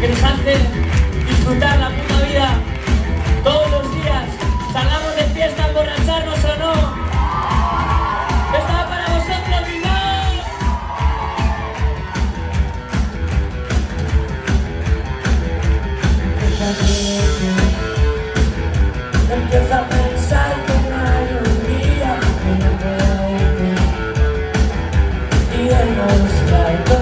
que nos hacen disfrutar la puta vida todos los días. Salgamos de fiesta a emborracharnos o no. Estaba para vosotros, mi no. Empieza a pensar que no hay un día que no pueda irme y los